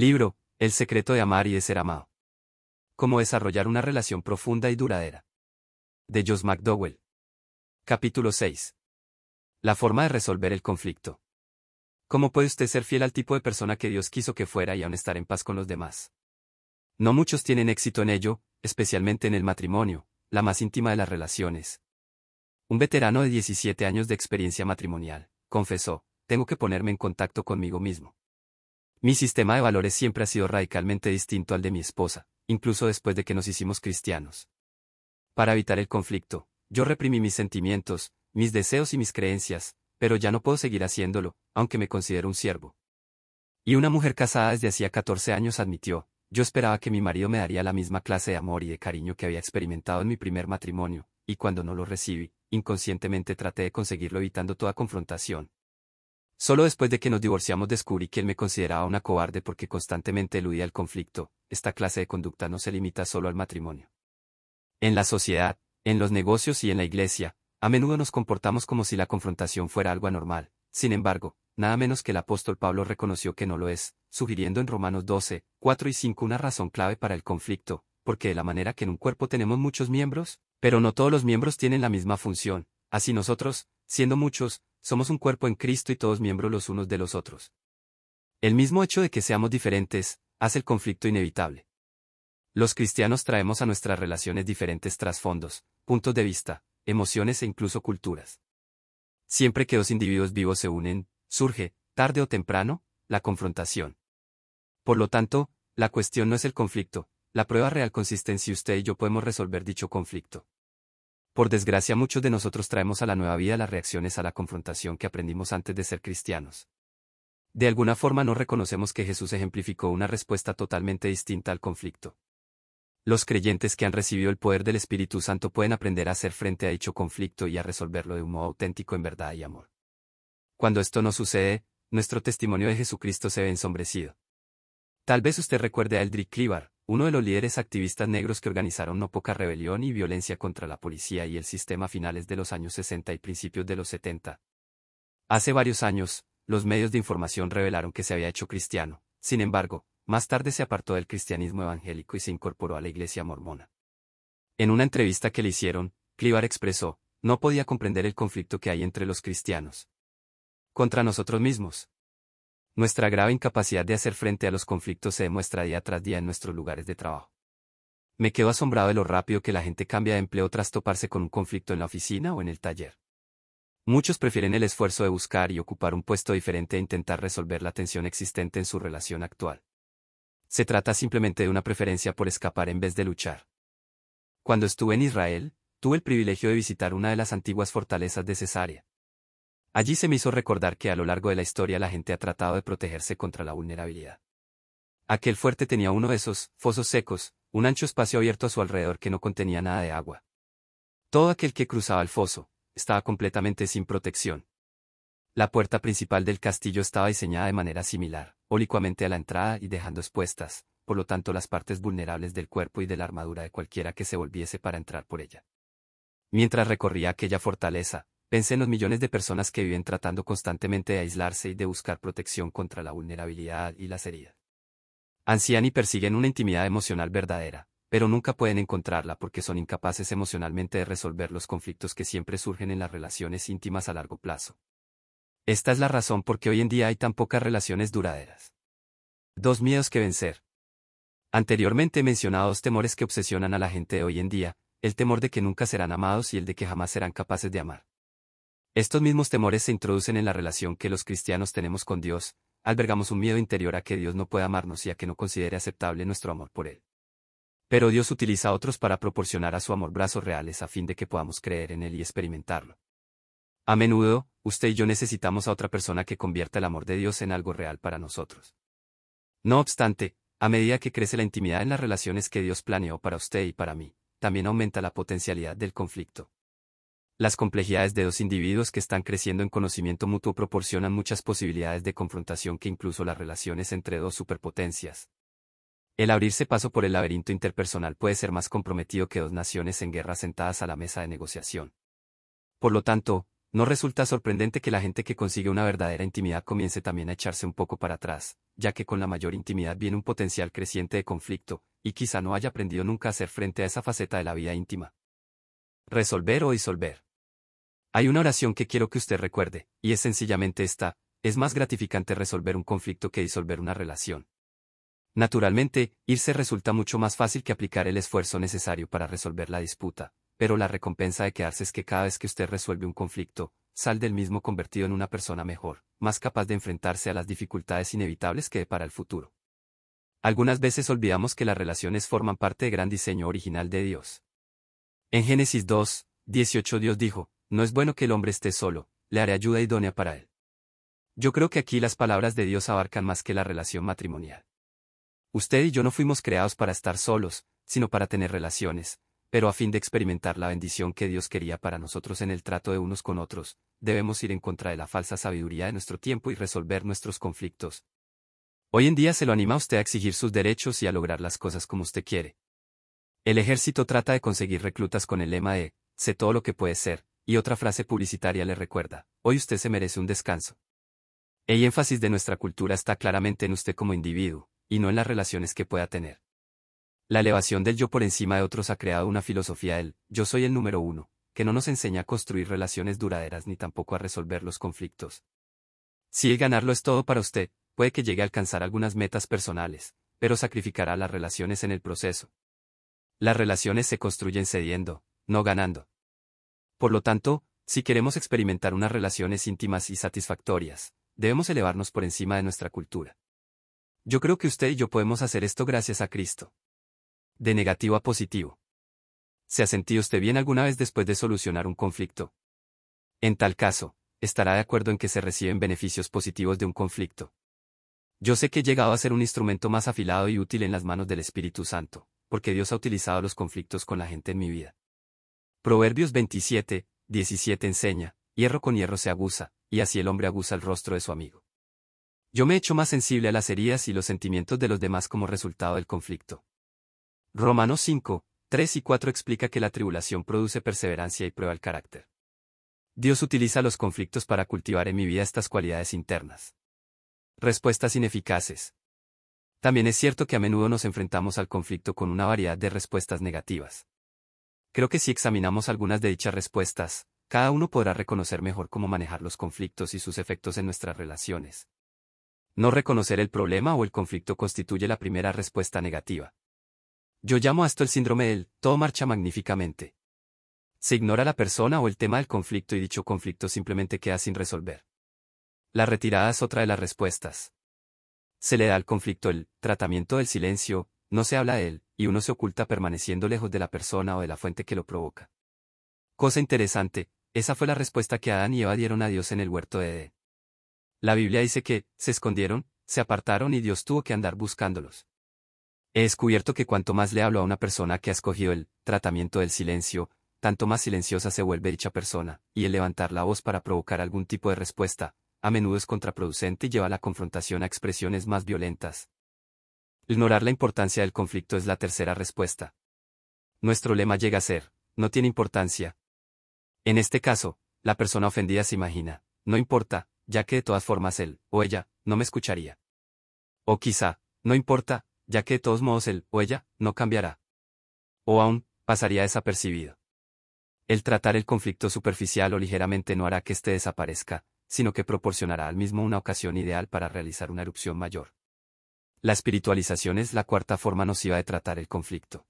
Libro, El secreto de amar y de ser amado. Cómo desarrollar una relación profunda y duradera. De Joss McDowell. Capítulo 6. La forma de resolver el conflicto. ¿Cómo puede usted ser fiel al tipo de persona que Dios quiso que fuera y aún estar en paz con los demás? No muchos tienen éxito en ello, especialmente en el matrimonio, la más íntima de las relaciones. Un veterano de 17 años de experiencia matrimonial, confesó, tengo que ponerme en contacto conmigo mismo. Mi sistema de valores siempre ha sido radicalmente distinto al de mi esposa, incluso después de que nos hicimos cristianos. Para evitar el conflicto, yo reprimí mis sentimientos, mis deseos y mis creencias, pero ya no puedo seguir haciéndolo, aunque me considero un siervo. Y una mujer casada desde hacía 14 años admitió, yo esperaba que mi marido me daría la misma clase de amor y de cariño que había experimentado en mi primer matrimonio, y cuando no lo recibí, inconscientemente traté de conseguirlo evitando toda confrontación, Solo después de que nos divorciamos descubrí que él me consideraba una cobarde porque constantemente eludía el conflicto. Esta clase de conducta no se limita solo al matrimonio. En la sociedad, en los negocios y en la iglesia, a menudo nos comportamos como si la confrontación fuera algo anormal. Sin embargo, nada menos que el apóstol Pablo reconoció que no lo es, sugiriendo en Romanos 12, 4 y 5 una razón clave para el conflicto, porque de la manera que en un cuerpo tenemos muchos miembros, pero no todos los miembros tienen la misma función, así nosotros, siendo muchos, somos un cuerpo en Cristo y todos miembros los unos de los otros. El mismo hecho de que seamos diferentes, hace el conflicto inevitable. Los cristianos traemos a nuestras relaciones diferentes trasfondos, puntos de vista, emociones e incluso culturas. Siempre que dos individuos vivos se unen, surge, tarde o temprano, la confrontación. Por lo tanto, la cuestión no es el conflicto, la prueba real consiste en si usted y yo podemos resolver dicho conflicto. Por desgracia muchos de nosotros traemos a la nueva vida las reacciones a la confrontación que aprendimos antes de ser cristianos. De alguna forma no reconocemos que Jesús ejemplificó una respuesta totalmente distinta al conflicto. Los creyentes que han recibido el poder del Espíritu Santo pueden aprender a hacer frente a dicho conflicto y a resolverlo de un modo auténtico en verdad y amor. Cuando esto no sucede, nuestro testimonio de Jesucristo se ve ensombrecido. Tal vez usted recuerde a Eldrick Clivar, uno de los líderes activistas negros que organizaron no poca rebelión y violencia contra la policía y el sistema a finales de los años 60 y principios de los 70. Hace varios años, los medios de información revelaron que se había hecho cristiano, sin embargo, más tarde se apartó del cristianismo evangélico y se incorporó a la iglesia mormona. En una entrevista que le hicieron, Clivar expresó, no podía comprender el conflicto que hay entre los cristianos. Contra nosotros mismos, nuestra grave incapacidad de hacer frente a los conflictos se demuestra día tras día en nuestros lugares de trabajo. Me quedo asombrado de lo rápido que la gente cambia de empleo tras toparse con un conflicto en la oficina o en el taller. Muchos prefieren el esfuerzo de buscar y ocupar un puesto diferente e intentar resolver la tensión existente en su relación actual. Se trata simplemente de una preferencia por escapar en vez de luchar. Cuando estuve en Israel, tuve el privilegio de visitar una de las antiguas fortalezas de Cesarea. Allí se me hizo recordar que a lo largo de la historia la gente ha tratado de protegerse contra la vulnerabilidad. Aquel fuerte tenía uno de esos fosos secos, un ancho espacio abierto a su alrededor que no contenía nada de agua. Todo aquel que cruzaba el foso, estaba completamente sin protección. La puerta principal del castillo estaba diseñada de manera similar, oblicuamente a la entrada y dejando expuestas, por lo tanto las partes vulnerables del cuerpo y de la armadura de cualquiera que se volviese para entrar por ella. Mientras recorría aquella fortaleza, Pensé en los millones de personas que viven tratando constantemente de aislarse y de buscar protección contra la vulnerabilidad y las heridas. Ansían y persiguen una intimidad emocional verdadera, pero nunca pueden encontrarla porque son incapaces emocionalmente de resolver los conflictos que siempre surgen en las relaciones íntimas a largo plazo. Esta es la razón por qué hoy en día hay tan pocas relaciones duraderas. Dos miedos que vencer. Anteriormente he mencionado dos temores que obsesionan a la gente de hoy en día, el temor de que nunca serán amados y el de que jamás serán capaces de amar. Estos mismos temores se introducen en la relación que los cristianos tenemos con Dios, albergamos un miedo interior a que Dios no pueda amarnos y a que no considere aceptable nuestro amor por Él. Pero Dios utiliza a otros para proporcionar a su amor brazos reales a fin de que podamos creer en Él y experimentarlo. A menudo, usted y yo necesitamos a otra persona que convierta el amor de Dios en algo real para nosotros. No obstante, a medida que crece la intimidad en las relaciones que Dios planeó para usted y para mí, también aumenta la potencialidad del conflicto. Las complejidades de dos individuos que están creciendo en conocimiento mutuo proporcionan muchas posibilidades de confrontación que incluso las relaciones entre dos superpotencias. El abrirse paso por el laberinto interpersonal puede ser más comprometido que dos naciones en guerra sentadas a la mesa de negociación. Por lo tanto, no resulta sorprendente que la gente que consigue una verdadera intimidad comience también a echarse un poco para atrás, ya que con la mayor intimidad viene un potencial creciente de conflicto, y quizá no haya aprendido nunca a hacer frente a esa faceta de la vida íntima. Resolver o disolver. Hay una oración que quiero que usted recuerde, y es sencillamente esta, es más gratificante resolver un conflicto que disolver una relación. Naturalmente, irse resulta mucho más fácil que aplicar el esfuerzo necesario para resolver la disputa, pero la recompensa de quedarse es que cada vez que usted resuelve un conflicto, sal del mismo convertido en una persona mejor, más capaz de enfrentarse a las dificultades inevitables que para el futuro. Algunas veces olvidamos que las relaciones forman parte del gran diseño original de Dios. En Génesis 2, 18 Dios dijo, no es bueno que el hombre esté solo, le haré ayuda idónea para él. Yo creo que aquí las palabras de Dios abarcan más que la relación matrimonial. Usted y yo no fuimos creados para estar solos, sino para tener relaciones, pero a fin de experimentar la bendición que Dios quería para nosotros en el trato de unos con otros, debemos ir en contra de la falsa sabiduría de nuestro tiempo y resolver nuestros conflictos. Hoy en día se lo anima a usted a exigir sus derechos y a lograr las cosas como usted quiere. El ejército trata de conseguir reclutas con el lema de, sé todo lo que puede ser, y otra frase publicitaria le recuerda, hoy usted se merece un descanso. El énfasis de nuestra cultura está claramente en usted como individuo, y no en las relaciones que pueda tener. La elevación del yo por encima de otros ha creado una filosofía del yo soy el número uno, que no nos enseña a construir relaciones duraderas ni tampoco a resolver los conflictos. Si el ganarlo es todo para usted, puede que llegue a alcanzar algunas metas personales, pero sacrificará las relaciones en el proceso. Las relaciones se construyen cediendo, no ganando. Por lo tanto, si queremos experimentar unas relaciones íntimas y satisfactorias, debemos elevarnos por encima de nuestra cultura. Yo creo que usted y yo podemos hacer esto gracias a Cristo. De negativo a positivo. ¿Se ha sentido usted bien alguna vez después de solucionar un conflicto? En tal caso, estará de acuerdo en que se reciben beneficios positivos de un conflicto. Yo sé que he llegado a ser un instrumento más afilado y útil en las manos del Espíritu Santo, porque Dios ha utilizado los conflictos con la gente en mi vida. Proverbios 27, 17 enseña, hierro con hierro se aguza, y así el hombre aguza el rostro de su amigo. Yo me he hecho más sensible a las heridas y los sentimientos de los demás como resultado del conflicto. Romanos 5, 3 y 4 explica que la tribulación produce perseverancia y prueba el carácter. Dios utiliza los conflictos para cultivar en mi vida estas cualidades internas. Respuestas ineficaces. También es cierto que a menudo nos enfrentamos al conflicto con una variedad de respuestas negativas. Creo que si examinamos algunas de dichas respuestas, cada uno podrá reconocer mejor cómo manejar los conflictos y sus efectos en nuestras relaciones. No reconocer el problema o el conflicto constituye la primera respuesta negativa. Yo llamo a esto el síndrome del todo marcha magníficamente. Se ignora la persona o el tema del conflicto y dicho conflicto simplemente queda sin resolver. La retirada es otra de las respuestas. Se le da al conflicto el tratamiento del silencio, no se habla de él, y uno se oculta permaneciendo lejos de la persona o de la fuente que lo provoca. Cosa interesante, esa fue la respuesta que Adán y Eva dieron a Dios en el huerto de Edén. La Biblia dice que, se escondieron, se apartaron y Dios tuvo que andar buscándolos. He descubierto que cuanto más le hablo a una persona que ha escogido el tratamiento del silencio, tanto más silenciosa se vuelve dicha persona, y el levantar la voz para provocar algún tipo de respuesta, a menudo es contraproducente y lleva la confrontación a expresiones más violentas. Ignorar la importancia del conflicto es la tercera respuesta. Nuestro lema llega a ser, no tiene importancia. En este caso, la persona ofendida se imagina, no importa, ya que de todas formas él, o ella, no me escucharía. O quizá, no importa, ya que de todos modos él, o ella, no cambiará. O aún, pasaría desapercibido. El tratar el conflicto superficial o ligeramente no hará que éste desaparezca, sino que proporcionará al mismo una ocasión ideal para realizar una erupción mayor. La espiritualización es la cuarta forma nociva de tratar el conflicto.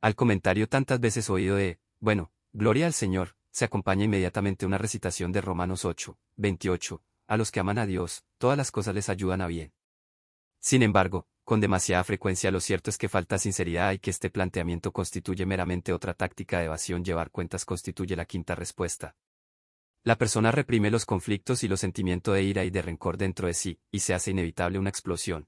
Al comentario tantas veces oído de, bueno, gloria al Señor, se acompaña inmediatamente una recitación de Romanos 8, 28, a los que aman a Dios, todas las cosas les ayudan a bien. Sin embargo, con demasiada frecuencia lo cierto es que falta sinceridad y que este planteamiento constituye meramente otra táctica de evasión llevar cuentas constituye la quinta respuesta. La persona reprime los conflictos y los sentimientos de ira y de rencor dentro de sí, y se hace inevitable una explosión.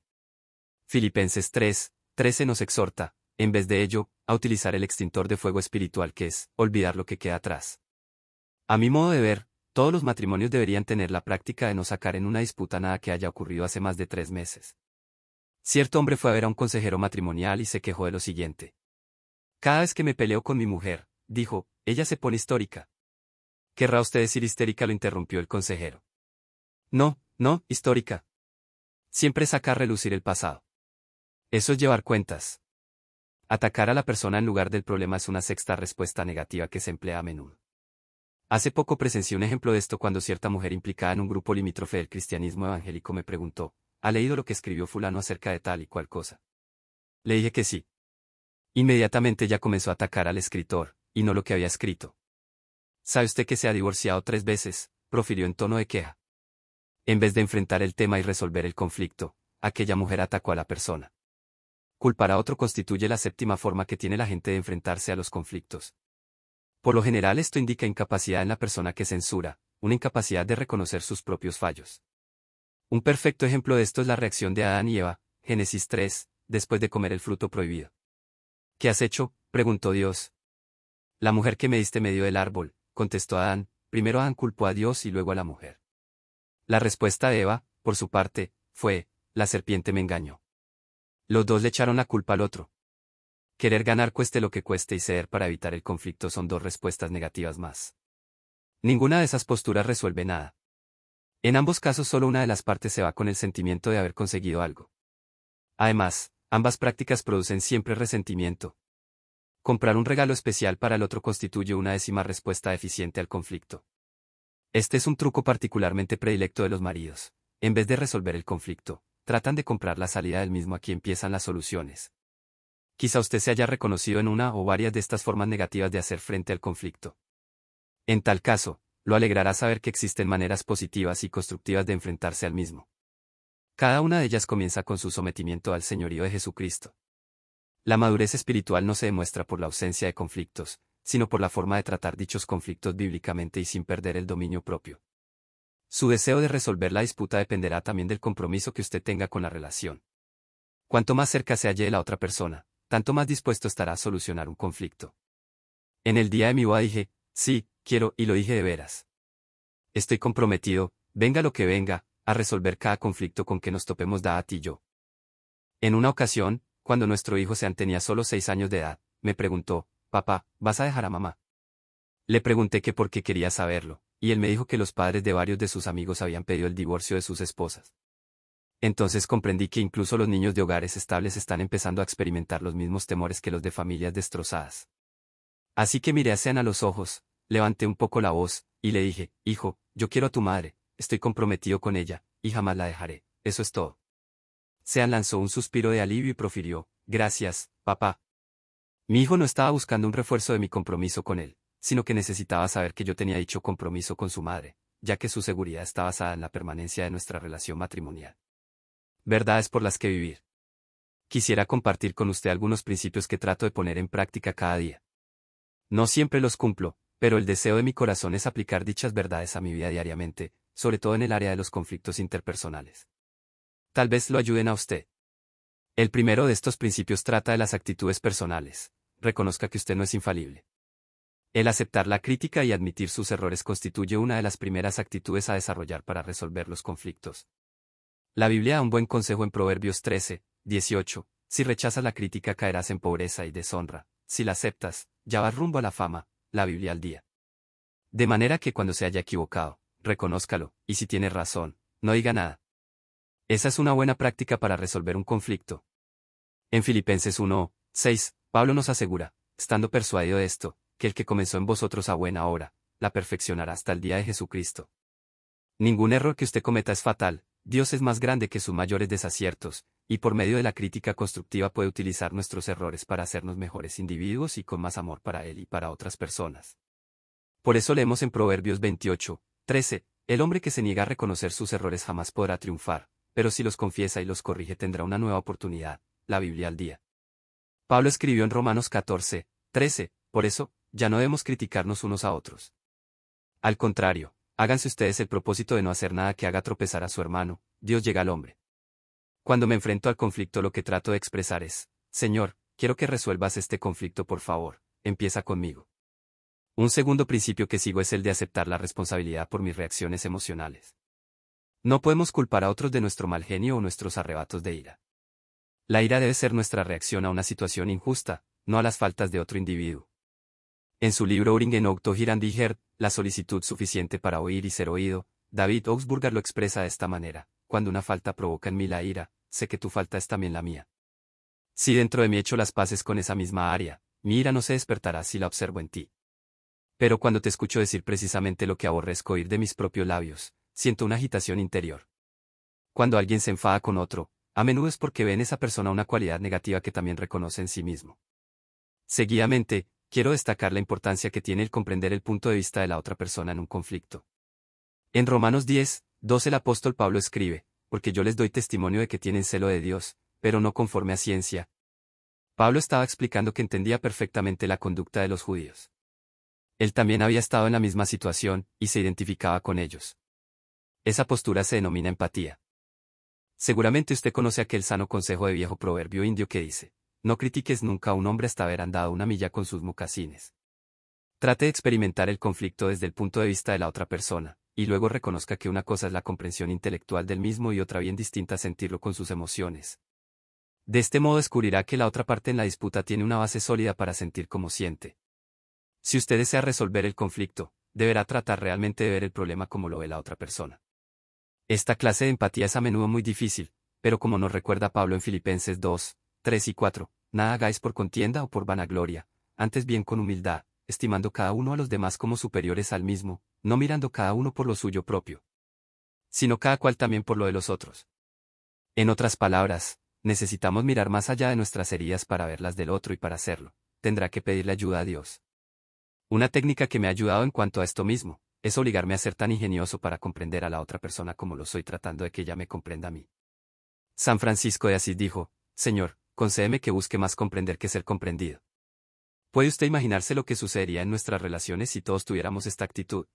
Filipenses 3, 13 nos exhorta, en vez de ello, a utilizar el extintor de fuego espiritual que es, olvidar lo que queda atrás. A mi modo de ver, todos los matrimonios deberían tener la práctica de no sacar en una disputa nada que haya ocurrido hace más de tres meses. Cierto hombre fue a ver a un consejero matrimonial y se quejó de lo siguiente. Cada vez que me peleo con mi mujer, dijo, ella se pone histórica. ¿Querrá usted decir histérica? lo interrumpió el consejero. No, no, histórica. Siempre saca a relucir el pasado. Eso es llevar cuentas. Atacar a la persona en lugar del problema es una sexta respuesta negativa que se emplea a menudo. Hace poco presencié un ejemplo de esto cuando cierta mujer implicada en un grupo limítrofe del cristianismo evangélico me preguntó, ¿ha leído lo que escribió fulano acerca de tal y cual cosa? Le dije que sí. Inmediatamente ella comenzó a atacar al escritor, y no lo que había escrito. ¿Sabe usted que se ha divorciado tres veces? profirió en tono de queja. En vez de enfrentar el tema y resolver el conflicto, aquella mujer atacó a la persona. Culpar a otro constituye la séptima forma que tiene la gente de enfrentarse a los conflictos. Por lo general esto indica incapacidad en la persona que censura, una incapacidad de reconocer sus propios fallos. Un perfecto ejemplo de esto es la reacción de Adán y Eva, Génesis 3, después de comer el fruto prohibido. ¿Qué has hecho? preguntó Dios. La mujer que me diste me dio del árbol, contestó Adán, primero Adán culpó a Dios y luego a la mujer. La respuesta de Eva, por su parte, fue, la serpiente me engañó. Los dos le echaron la culpa al otro. Querer ganar cueste lo que cueste y ceder para evitar el conflicto son dos respuestas negativas más. Ninguna de esas posturas resuelve nada. En ambos casos solo una de las partes se va con el sentimiento de haber conseguido algo. Además, ambas prácticas producen siempre resentimiento. Comprar un regalo especial para el otro constituye una décima respuesta eficiente al conflicto. Este es un truco particularmente predilecto de los maridos. En vez de resolver el conflicto, tratan de comprar la salida del mismo aquí empiezan las soluciones. Quizá usted se haya reconocido en una o varias de estas formas negativas de hacer frente al conflicto. En tal caso, lo alegrará saber que existen maneras positivas y constructivas de enfrentarse al mismo. Cada una de ellas comienza con su sometimiento al señorío de Jesucristo. La madurez espiritual no se demuestra por la ausencia de conflictos, sino por la forma de tratar dichos conflictos bíblicamente y sin perder el dominio propio. Su deseo de resolver la disputa dependerá también del compromiso que usted tenga con la relación. Cuanto más cerca se halle la otra persona, tanto más dispuesto estará a solucionar un conflicto. En el día de mi boda dije, sí, quiero, y lo dije de veras. Estoy comprometido, venga lo que venga, a resolver cada conflicto con que nos topemos da a ti y yo. En una ocasión, cuando nuestro hijo Sean tenía solo seis años de edad, me preguntó, papá, ¿vas a dejar a mamá? Le pregunté que por qué quería saberlo y él me dijo que los padres de varios de sus amigos habían pedido el divorcio de sus esposas. Entonces comprendí que incluso los niños de hogares estables están empezando a experimentar los mismos temores que los de familias destrozadas. Así que miré a Sean a los ojos, levanté un poco la voz, y le dije, Hijo, yo quiero a tu madre, estoy comprometido con ella, y jamás la dejaré, eso es todo. Sean lanzó un suspiro de alivio y profirió, Gracias, papá. Mi hijo no estaba buscando un refuerzo de mi compromiso con él sino que necesitaba saber que yo tenía dicho compromiso con su madre, ya que su seguridad está basada en la permanencia de nuestra relación matrimonial. Verdades por las que vivir. Quisiera compartir con usted algunos principios que trato de poner en práctica cada día. No siempre los cumplo, pero el deseo de mi corazón es aplicar dichas verdades a mi vida diariamente, sobre todo en el área de los conflictos interpersonales. Tal vez lo ayuden a usted. El primero de estos principios trata de las actitudes personales. Reconozca que usted no es infalible. El aceptar la crítica y admitir sus errores constituye una de las primeras actitudes a desarrollar para resolver los conflictos. La Biblia da un buen consejo en Proverbios 13, 18. Si rechazas la crítica caerás en pobreza y deshonra. Si la aceptas, ya vas rumbo a la fama, la Biblia al día. De manera que cuando se haya equivocado, reconózcalo, y si tiene razón, no diga nada. Esa es una buena práctica para resolver un conflicto. En Filipenses 1, 6, Pablo nos asegura, estando persuadido de esto, que el que comenzó en vosotros a buena hora, la perfeccionará hasta el día de Jesucristo. Ningún error que usted cometa es fatal, Dios es más grande que sus mayores desaciertos, y por medio de la crítica constructiva puede utilizar nuestros errores para hacernos mejores individuos y con más amor para Él y para otras personas. Por eso leemos en Proverbios 28, 13, el hombre que se niega a reconocer sus errores jamás podrá triunfar, pero si los confiesa y los corrige tendrá una nueva oportunidad, la Biblia al día. Pablo escribió en Romanos 14, 13, por eso, ya no debemos criticarnos unos a otros. Al contrario, háganse ustedes el propósito de no hacer nada que haga tropezar a su hermano, Dios llega al hombre. Cuando me enfrento al conflicto lo que trato de expresar es, Señor, quiero que resuelvas este conflicto por favor, empieza conmigo. Un segundo principio que sigo es el de aceptar la responsabilidad por mis reacciones emocionales. No podemos culpar a otros de nuestro mal genio o nuestros arrebatos de ira. La ira debe ser nuestra reacción a una situación injusta, no a las faltas de otro individuo. En su libro Uringen Octo La solicitud suficiente para oír y ser oído, David Augsburger lo expresa de esta manera. cuando una falta provoca en mí la ira, sé que tu falta es también la mía. Si dentro de mí echo las paces con esa misma área, mi ira no se despertará si la observo en ti. Pero cuando te escucho decir precisamente lo que aborrezco oír de mis propios labios, siento una agitación interior. Cuando alguien se enfada con otro, a menudo es porque ve en esa persona una cualidad negativa que también reconoce en sí mismo. Seguidamente, quiero destacar la importancia que tiene el comprender el punto de vista de la otra persona en un conflicto. En Romanos 10, 12 el apóstol Pablo escribe, porque yo les doy testimonio de que tienen celo de Dios, pero no conforme a ciencia. Pablo estaba explicando que entendía perfectamente la conducta de los judíos. Él también había estado en la misma situación, y se identificaba con ellos. Esa postura se denomina empatía. Seguramente usted conoce aquel sano consejo de viejo proverbio indio que dice, no critiques nunca a un hombre hasta haber andado una milla con sus mocasines. Trate de experimentar el conflicto desde el punto de vista de la otra persona, y luego reconozca que una cosa es la comprensión intelectual del mismo y otra bien distinta sentirlo con sus emociones. De este modo descubrirá que la otra parte en la disputa tiene una base sólida para sentir como siente. Si usted desea resolver el conflicto, deberá tratar realmente de ver el problema como lo ve la otra persona. Esta clase de empatía es a menudo muy difícil, pero como nos recuerda Pablo en Filipenses 2, 3 y 4, nada hagáis por contienda o por vanagloria, antes bien con humildad, estimando cada uno a los demás como superiores al mismo, no mirando cada uno por lo suyo propio, sino cada cual también por lo de los otros. En otras palabras, necesitamos mirar más allá de nuestras heridas para ver las del otro y para hacerlo, tendrá que pedirle ayuda a Dios. Una técnica que me ha ayudado en cuanto a esto mismo, es obligarme a ser tan ingenioso para comprender a la otra persona como lo soy tratando de que ella me comprenda a mí. San Francisco de Asís dijo, Señor, concédeme que busque más comprender que ser comprendido. ¿Puede usted imaginarse lo que sucedería en nuestras relaciones si todos tuviéramos esta actitud?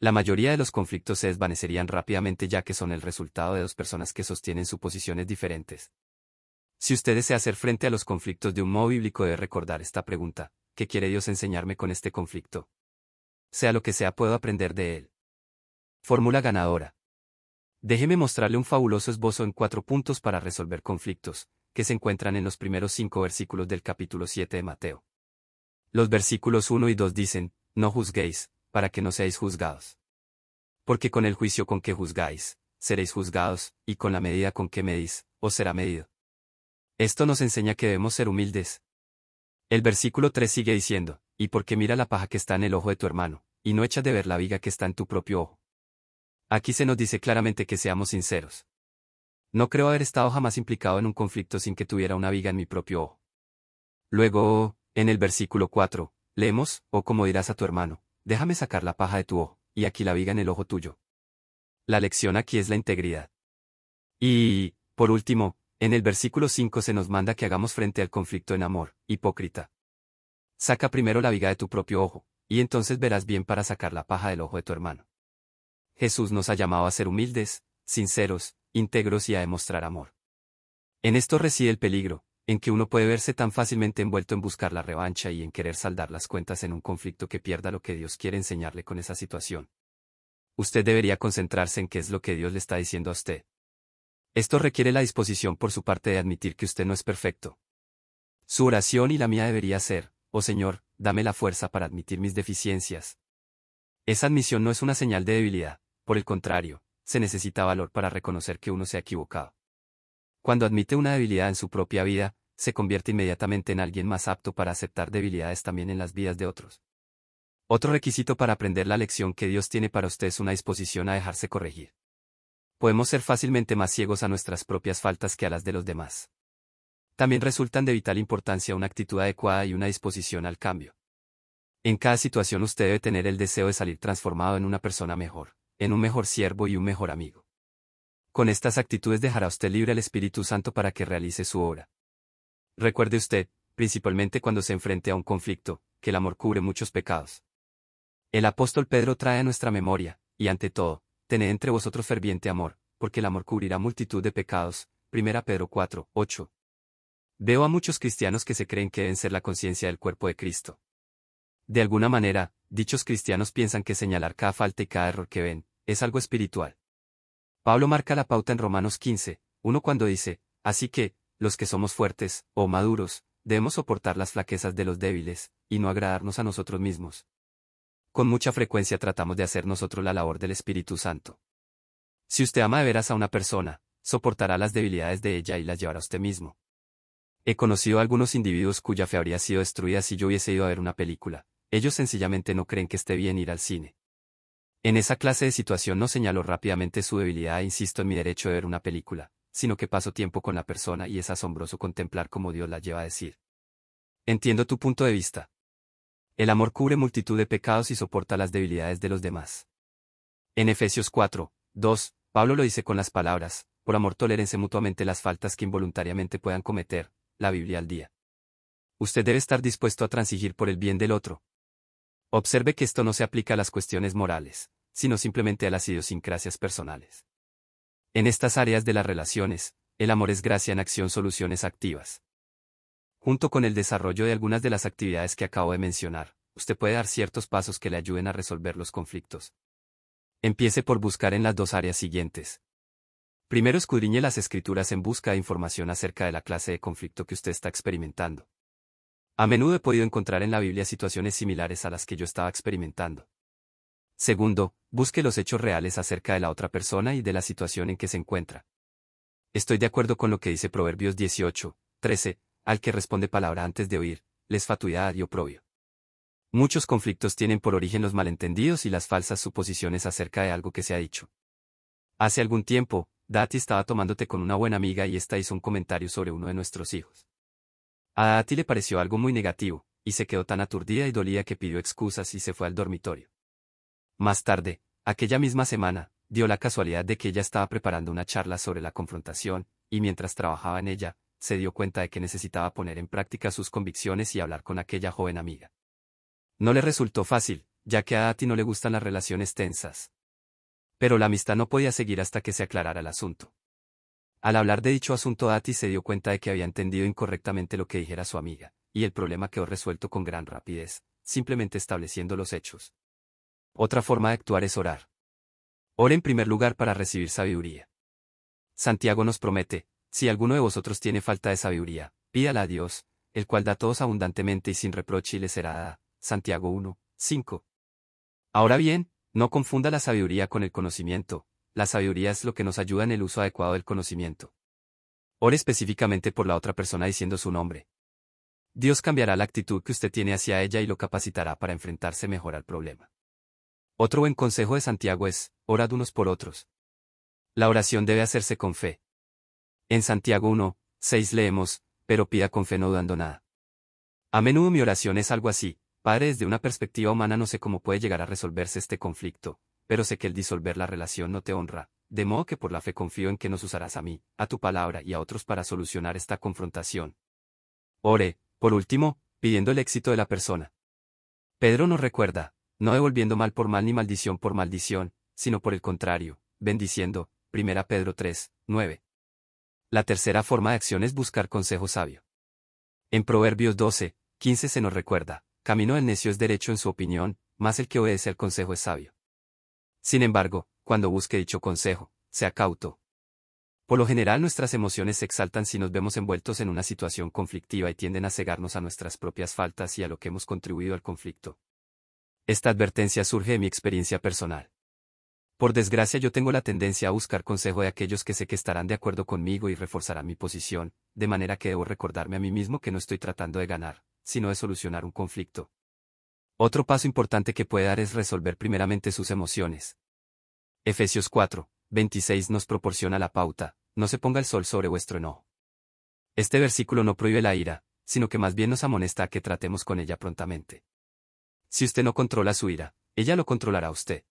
La mayoría de los conflictos se desvanecerían rápidamente ya que son el resultado de dos personas que sostienen suposiciones diferentes. Si usted desea hacer frente a los conflictos de un modo bíblico debe recordar esta pregunta, ¿qué quiere Dios enseñarme con este conflicto? sea lo que sea puedo aprender de él. Fórmula ganadora. Déjeme mostrarle un fabuloso esbozo en cuatro puntos para resolver conflictos, que se encuentran en los primeros cinco versículos del capítulo 7 de Mateo. Los versículos 1 y 2 dicen, No juzguéis, para que no seáis juzgados. Porque con el juicio con que juzgáis, seréis juzgados, y con la medida con que medís, os será medido. Esto nos enseña que debemos ser humildes. El versículo 3 sigue diciendo, y porque mira la paja que está en el ojo de tu hermano, y no echas de ver la viga que está en tu propio ojo. Aquí se nos dice claramente que seamos sinceros. No creo haber estado jamás implicado en un conflicto sin que tuviera una viga en mi propio ojo. Luego, en el versículo 4, leemos, o como dirás a tu hermano, déjame sacar la paja de tu ojo, y aquí la viga en el ojo tuyo. La lección aquí es la integridad. Y, por último, en el versículo 5 se nos manda que hagamos frente al conflicto en amor, hipócrita. Saca primero la viga de tu propio ojo, y entonces verás bien para sacar la paja del ojo de tu hermano. Jesús nos ha llamado a ser humildes, sinceros, íntegros y a demostrar amor. En esto reside el peligro, en que uno puede verse tan fácilmente envuelto en buscar la revancha y en querer saldar las cuentas en un conflicto que pierda lo que Dios quiere enseñarle con esa situación. Usted debería concentrarse en qué es lo que Dios le está diciendo a usted. Esto requiere la disposición por su parte de admitir que usted no es perfecto. Su oración y la mía debería ser, Oh Señor, dame la fuerza para admitir mis deficiencias. Esa admisión no es una señal de debilidad, por el contrario, se necesita valor para reconocer que uno se ha equivocado. Cuando admite una debilidad en su propia vida, se convierte inmediatamente en alguien más apto para aceptar debilidades también en las vidas de otros. Otro requisito para aprender la lección que Dios tiene para usted es una disposición a dejarse corregir. Podemos ser fácilmente más ciegos a nuestras propias faltas que a las de los demás también resultan de vital importancia una actitud adecuada y una disposición al cambio. En cada situación usted debe tener el deseo de salir transformado en una persona mejor, en un mejor siervo y un mejor amigo. Con estas actitudes dejará usted libre al Espíritu Santo para que realice su obra. Recuerde usted, principalmente cuando se enfrente a un conflicto, que el amor cubre muchos pecados. El apóstol Pedro trae a nuestra memoria, y ante todo, tened entre vosotros ferviente amor, porque el amor cubrirá multitud de pecados. 1 Pedro 4, 8. Veo a muchos cristianos que se creen que deben ser la conciencia del cuerpo de Cristo. De alguna manera, dichos cristianos piensan que señalar cada falta y cada error que ven, es algo espiritual. Pablo marca la pauta en Romanos 15, uno cuando dice, así que, los que somos fuertes, o maduros, debemos soportar las flaquezas de los débiles, y no agradarnos a nosotros mismos. Con mucha frecuencia tratamos de hacer nosotros la labor del Espíritu Santo. Si usted ama de veras a una persona, soportará las debilidades de ella y las llevará a usted mismo. He conocido a algunos individuos cuya fe habría sido destruida si yo hubiese ido a ver una película. Ellos sencillamente no creen que esté bien ir al cine. En esa clase de situación no señalo rápidamente su debilidad e insisto en mi derecho de ver una película, sino que paso tiempo con la persona y es asombroso contemplar cómo Dios la lleva a decir. Entiendo tu punto de vista. El amor cubre multitud de pecados y soporta las debilidades de los demás. En Efesios 4, 2, Pablo lo dice con las palabras, por amor tolérense mutuamente las faltas que involuntariamente puedan cometer, la Biblia al día. Usted debe estar dispuesto a transigir por el bien del otro. Observe que esto no se aplica a las cuestiones morales, sino simplemente a las idiosincrasias personales. En estas áreas de las relaciones, el amor es gracia en acción soluciones activas. Junto con el desarrollo de algunas de las actividades que acabo de mencionar, usted puede dar ciertos pasos que le ayuden a resolver los conflictos. Empiece por buscar en las dos áreas siguientes. Primero escudriñe las escrituras en busca de información acerca de la clase de conflicto que usted está experimentando. A menudo he podido encontrar en la Biblia situaciones similares a las que yo estaba experimentando. Segundo, busque los hechos reales acerca de la otra persona y de la situación en que se encuentra. Estoy de acuerdo con lo que dice Proverbios 18, 13, al que responde palabra antes de oír, les fatuidad y oprobio. Muchos conflictos tienen por origen los malentendidos y las falsas suposiciones acerca de algo que se ha dicho. Hace algún tiempo, Dati estaba tomándote con una buena amiga y ésta hizo un comentario sobre uno de nuestros hijos. A Dati le pareció algo muy negativo, y se quedó tan aturdida y dolida que pidió excusas y se fue al dormitorio. Más tarde, aquella misma semana, dio la casualidad de que ella estaba preparando una charla sobre la confrontación, y mientras trabajaba en ella, se dio cuenta de que necesitaba poner en práctica sus convicciones y hablar con aquella joven amiga. No le resultó fácil, ya que a Dati no le gustan las relaciones tensas. Pero la amistad no podía seguir hasta que se aclarara el asunto. Al hablar de dicho asunto Dati se dio cuenta de que había entendido incorrectamente lo que dijera su amiga, y el problema quedó resuelto con gran rapidez, simplemente estableciendo los hechos. Otra forma de actuar es orar. Ore en primer lugar para recibir sabiduría. Santiago nos promete, si alguno de vosotros tiene falta de sabiduría, pídala a Dios, el cual da todos abundantemente y sin reproche y le será dada. Santiago 1, 5. Ahora bien, no confunda la sabiduría con el conocimiento, la sabiduría es lo que nos ayuda en el uso adecuado del conocimiento. Ore específicamente por la otra persona diciendo su nombre. Dios cambiará la actitud que usted tiene hacia ella y lo capacitará para enfrentarse mejor al problema. Otro buen consejo de Santiago es, orad unos por otros. La oración debe hacerse con fe. En Santiago 1, 6 leemos, pero pida con fe no dudando nada. A menudo mi oración es algo así, Padre, desde una perspectiva humana no sé cómo puede llegar a resolverse este conflicto, pero sé que el disolver la relación no te honra, de modo que por la fe confío en que nos usarás a mí, a tu palabra y a otros para solucionar esta confrontación. Ore, por último, pidiendo el éxito de la persona. Pedro nos recuerda, no devolviendo mal por mal ni maldición por maldición, sino por el contrario, bendiciendo, 1 Pedro 3, 9. La tercera forma de acción es buscar consejo sabio. En Proverbios 12, 15 se nos recuerda, Camino del necio es derecho en su opinión, más el que obedece al consejo es sabio. Sin embargo, cuando busque dicho consejo, sea cauto. Por lo general nuestras emociones se exaltan si nos vemos envueltos en una situación conflictiva y tienden a cegarnos a nuestras propias faltas y a lo que hemos contribuido al conflicto. Esta advertencia surge de mi experiencia personal. Por desgracia yo tengo la tendencia a buscar consejo de aquellos que sé que estarán de acuerdo conmigo y reforzarán mi posición, de manera que debo recordarme a mí mismo que no estoy tratando de ganar, sino de solucionar un conflicto. Otro paso importante que puede dar es resolver primeramente sus emociones. Efesios 4, 26 nos proporciona la pauta, no se ponga el sol sobre vuestro enojo. Este versículo no prohíbe la ira, sino que más bien nos amonesta a que tratemos con ella prontamente. Si usted no controla su ira, ella lo controlará a usted.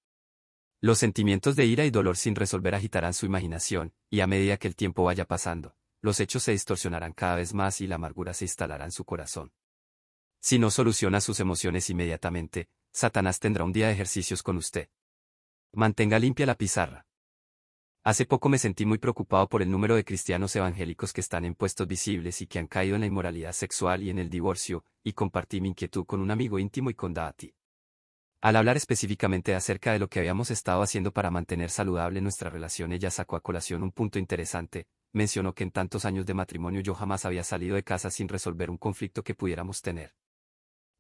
Los sentimientos de ira y dolor sin resolver agitarán su imaginación, y a medida que el tiempo vaya pasando, los hechos se distorsionarán cada vez más y la amargura se instalará en su corazón. Si no soluciona sus emociones inmediatamente, Satanás tendrá un día de ejercicios con usted. Mantenga limpia la pizarra. Hace poco me sentí muy preocupado por el número de cristianos evangélicos que están en puestos visibles y que han caído en la inmoralidad sexual y en el divorcio, y compartí mi inquietud con un amigo íntimo y con Dati. Al hablar específicamente acerca de lo que habíamos estado haciendo para mantener saludable nuestra relación, ella sacó a colación un punto interesante, mencionó que en tantos años de matrimonio yo jamás había salido de casa sin resolver un conflicto que pudiéramos tener.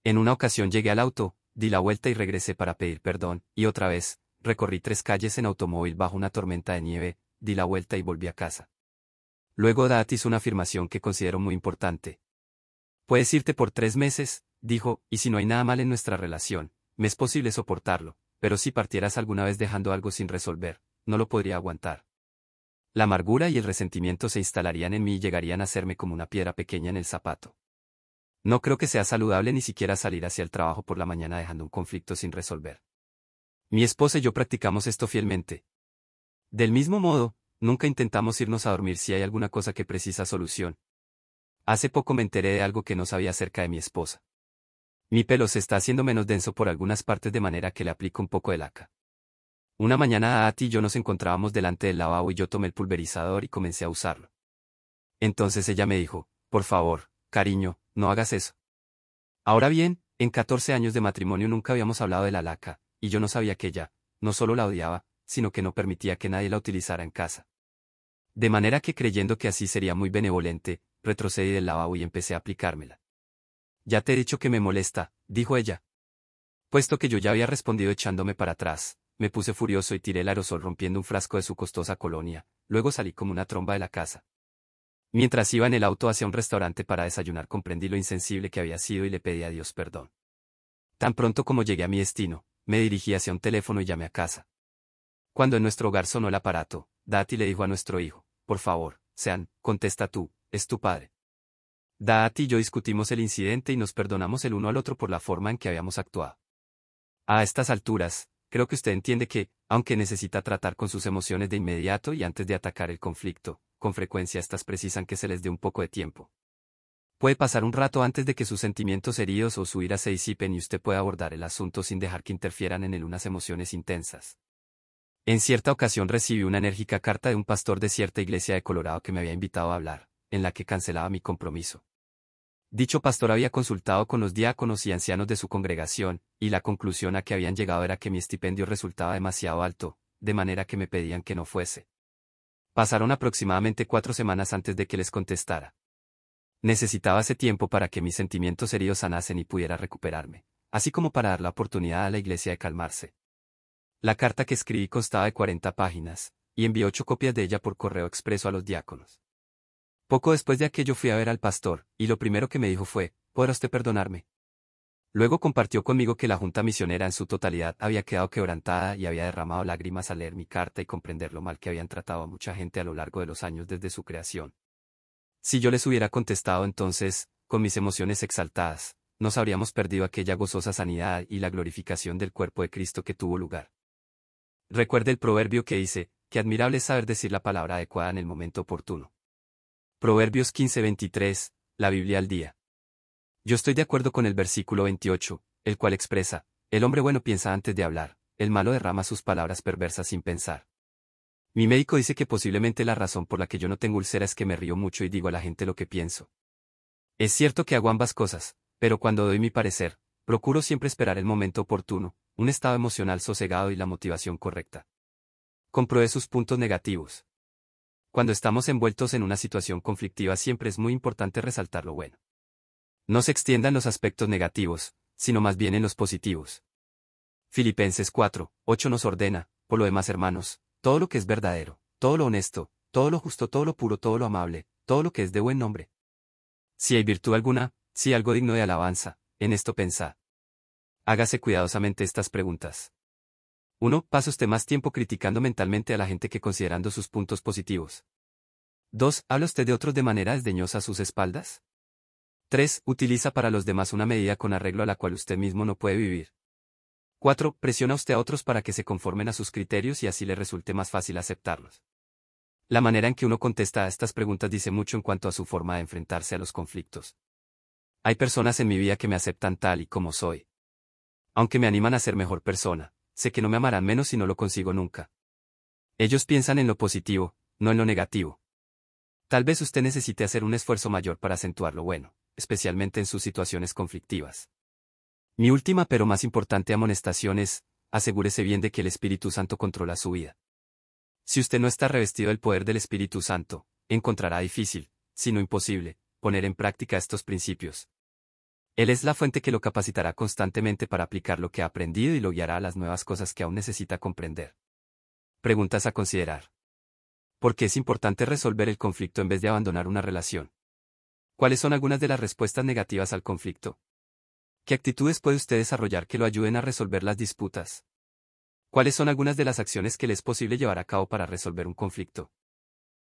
En una ocasión llegué al auto, di la vuelta y regresé para pedir perdón, y otra vez, recorrí tres calles en automóvil bajo una tormenta de nieve, di la vuelta y volví a casa. Luego Dad hizo una afirmación que considero muy importante. Puedes irte por tres meses, dijo, y si no hay nada mal en nuestra relación, me es posible soportarlo, pero si partieras alguna vez dejando algo sin resolver, no lo podría aguantar. La amargura y el resentimiento se instalarían en mí y llegarían a hacerme como una piedra pequeña en el zapato. No creo que sea saludable ni siquiera salir hacia el trabajo por la mañana dejando un conflicto sin resolver. Mi esposa y yo practicamos esto fielmente. Del mismo modo, Nunca intentamos irnos a dormir si hay alguna cosa que precisa solución. Hace poco me enteré de algo que no sabía acerca de mi esposa. Mi pelo se está haciendo menos denso por algunas partes de manera que le aplico un poco de laca. Una mañana Ati y yo nos encontrábamos delante del lavabo y yo tomé el pulverizador y comencé a usarlo. Entonces ella me dijo, por favor, cariño, no hagas eso. Ahora bien, en 14 años de matrimonio nunca habíamos hablado de la laca, y yo no sabía que ella, no solo la odiaba, sino que no permitía que nadie la utilizara en casa. De manera que creyendo que así sería muy benevolente, retrocedí del lavabo y empecé a aplicármela. Ya te he dicho que me molesta, dijo ella. Puesto que yo ya había respondido echándome para atrás, me puse furioso y tiré el aerosol rompiendo un frasco de su costosa colonia, luego salí como una tromba de la casa. Mientras iba en el auto hacia un restaurante para desayunar comprendí lo insensible que había sido y le pedí a Dios perdón. Tan pronto como llegué a mi destino, me dirigí hacia un teléfono y llamé a casa. Cuando en nuestro hogar sonó el aparato, Dati le dijo a nuestro hijo, por favor, Sean, contesta tú, es tu padre. Dati y yo discutimos el incidente y nos perdonamos el uno al otro por la forma en que habíamos actuado. A estas alturas, creo que usted entiende que, aunque necesita tratar con sus emociones de inmediato y antes de atacar el conflicto, con frecuencia estas precisan que se les dé un poco de tiempo. Puede pasar un rato antes de que sus sentimientos heridos o su ira se disipen y usted pueda abordar el asunto sin dejar que interfieran en él unas emociones intensas. En cierta ocasión recibí una enérgica carta de un pastor de cierta iglesia de Colorado que me había invitado a hablar, en la que cancelaba mi compromiso. Dicho pastor había consultado con los diáconos y ancianos de su congregación, y la conclusión a que habían llegado era que mi estipendio resultaba demasiado alto, de manera que me pedían que no fuese. Pasaron aproximadamente cuatro semanas antes de que les contestara. Necesitaba ese tiempo para que mis sentimientos heridos sanasen y pudiera recuperarme, así como para dar la oportunidad a la iglesia de calmarse. La carta que escribí constaba de 40 páginas, y envié ocho copias de ella por correo expreso a los diáconos. Poco después de aquello fui a ver al pastor, y lo primero que me dijo fue, ¿podrá usted perdonarme? Luego compartió conmigo que la junta misionera en su totalidad había quedado quebrantada y había derramado lágrimas al leer mi carta y comprender lo mal que habían tratado a mucha gente a lo largo de los años desde su creación. Si yo les hubiera contestado entonces, con mis emociones exaltadas, nos habríamos perdido aquella gozosa sanidad y la glorificación del cuerpo de Cristo que tuvo lugar. Recuerde el proverbio que dice, que admirable es saber decir la palabra adecuada en el momento oportuno. Proverbios 15:23, la Biblia al día. Yo estoy de acuerdo con el versículo 28, el cual expresa, el hombre bueno piensa antes de hablar, el malo derrama sus palabras perversas sin pensar. Mi médico dice que posiblemente la razón por la que yo no tengo úlcera es que me río mucho y digo a la gente lo que pienso. Es cierto que hago ambas cosas, pero cuando doy mi parecer, procuro siempre esperar el momento oportuno, un estado emocional sosegado y la motivación correcta. Compruebe sus puntos negativos. Cuando estamos envueltos en una situación conflictiva siempre es muy importante resaltar lo bueno. No se extiendan los aspectos negativos, sino más bien en los positivos. Filipenses 4, 8 nos ordena, por lo demás hermanos, todo lo que es verdadero, todo lo honesto, todo lo justo, todo lo puro, todo lo amable, todo lo que es de buen nombre. Si hay virtud alguna, si algo digno de alabanza, en esto pensad. Hágase cuidadosamente estas preguntas. 1. ¿Pasa usted más tiempo criticando mentalmente a la gente que considerando sus puntos positivos? 2. ¿Habla usted de otros de manera desdeñosa a sus espaldas? 3. Utiliza para los demás una medida con arreglo a la cual usted mismo no puede vivir. 4. Presiona usted a otros para que se conformen a sus criterios y así le resulte más fácil aceptarlos. La manera en que uno contesta a estas preguntas dice mucho en cuanto a su forma de enfrentarse a los conflictos. Hay personas en mi vida que me aceptan tal y como soy. Aunque me animan a ser mejor persona, sé que no me amarán menos si no lo consigo nunca. Ellos piensan en lo positivo, no en lo negativo. Tal vez usted necesite hacer un esfuerzo mayor para acentuar lo bueno, especialmente en sus situaciones conflictivas. Mi última pero más importante amonestación es, asegúrese bien de que el Espíritu Santo controla su vida. Si usted no está revestido del poder del Espíritu Santo, encontrará difícil, si no imposible, poner en práctica estos principios. Él es la fuente que lo capacitará constantemente para aplicar lo que ha aprendido y lo guiará a las nuevas cosas que aún necesita comprender. Preguntas a considerar. ¿Por qué es importante resolver el conflicto en vez de abandonar una relación? ¿Cuáles son algunas de las respuestas negativas al conflicto? ¿Qué actitudes puede usted desarrollar que lo ayuden a resolver las disputas? ¿Cuáles son algunas de las acciones que le es posible llevar a cabo para resolver un conflicto?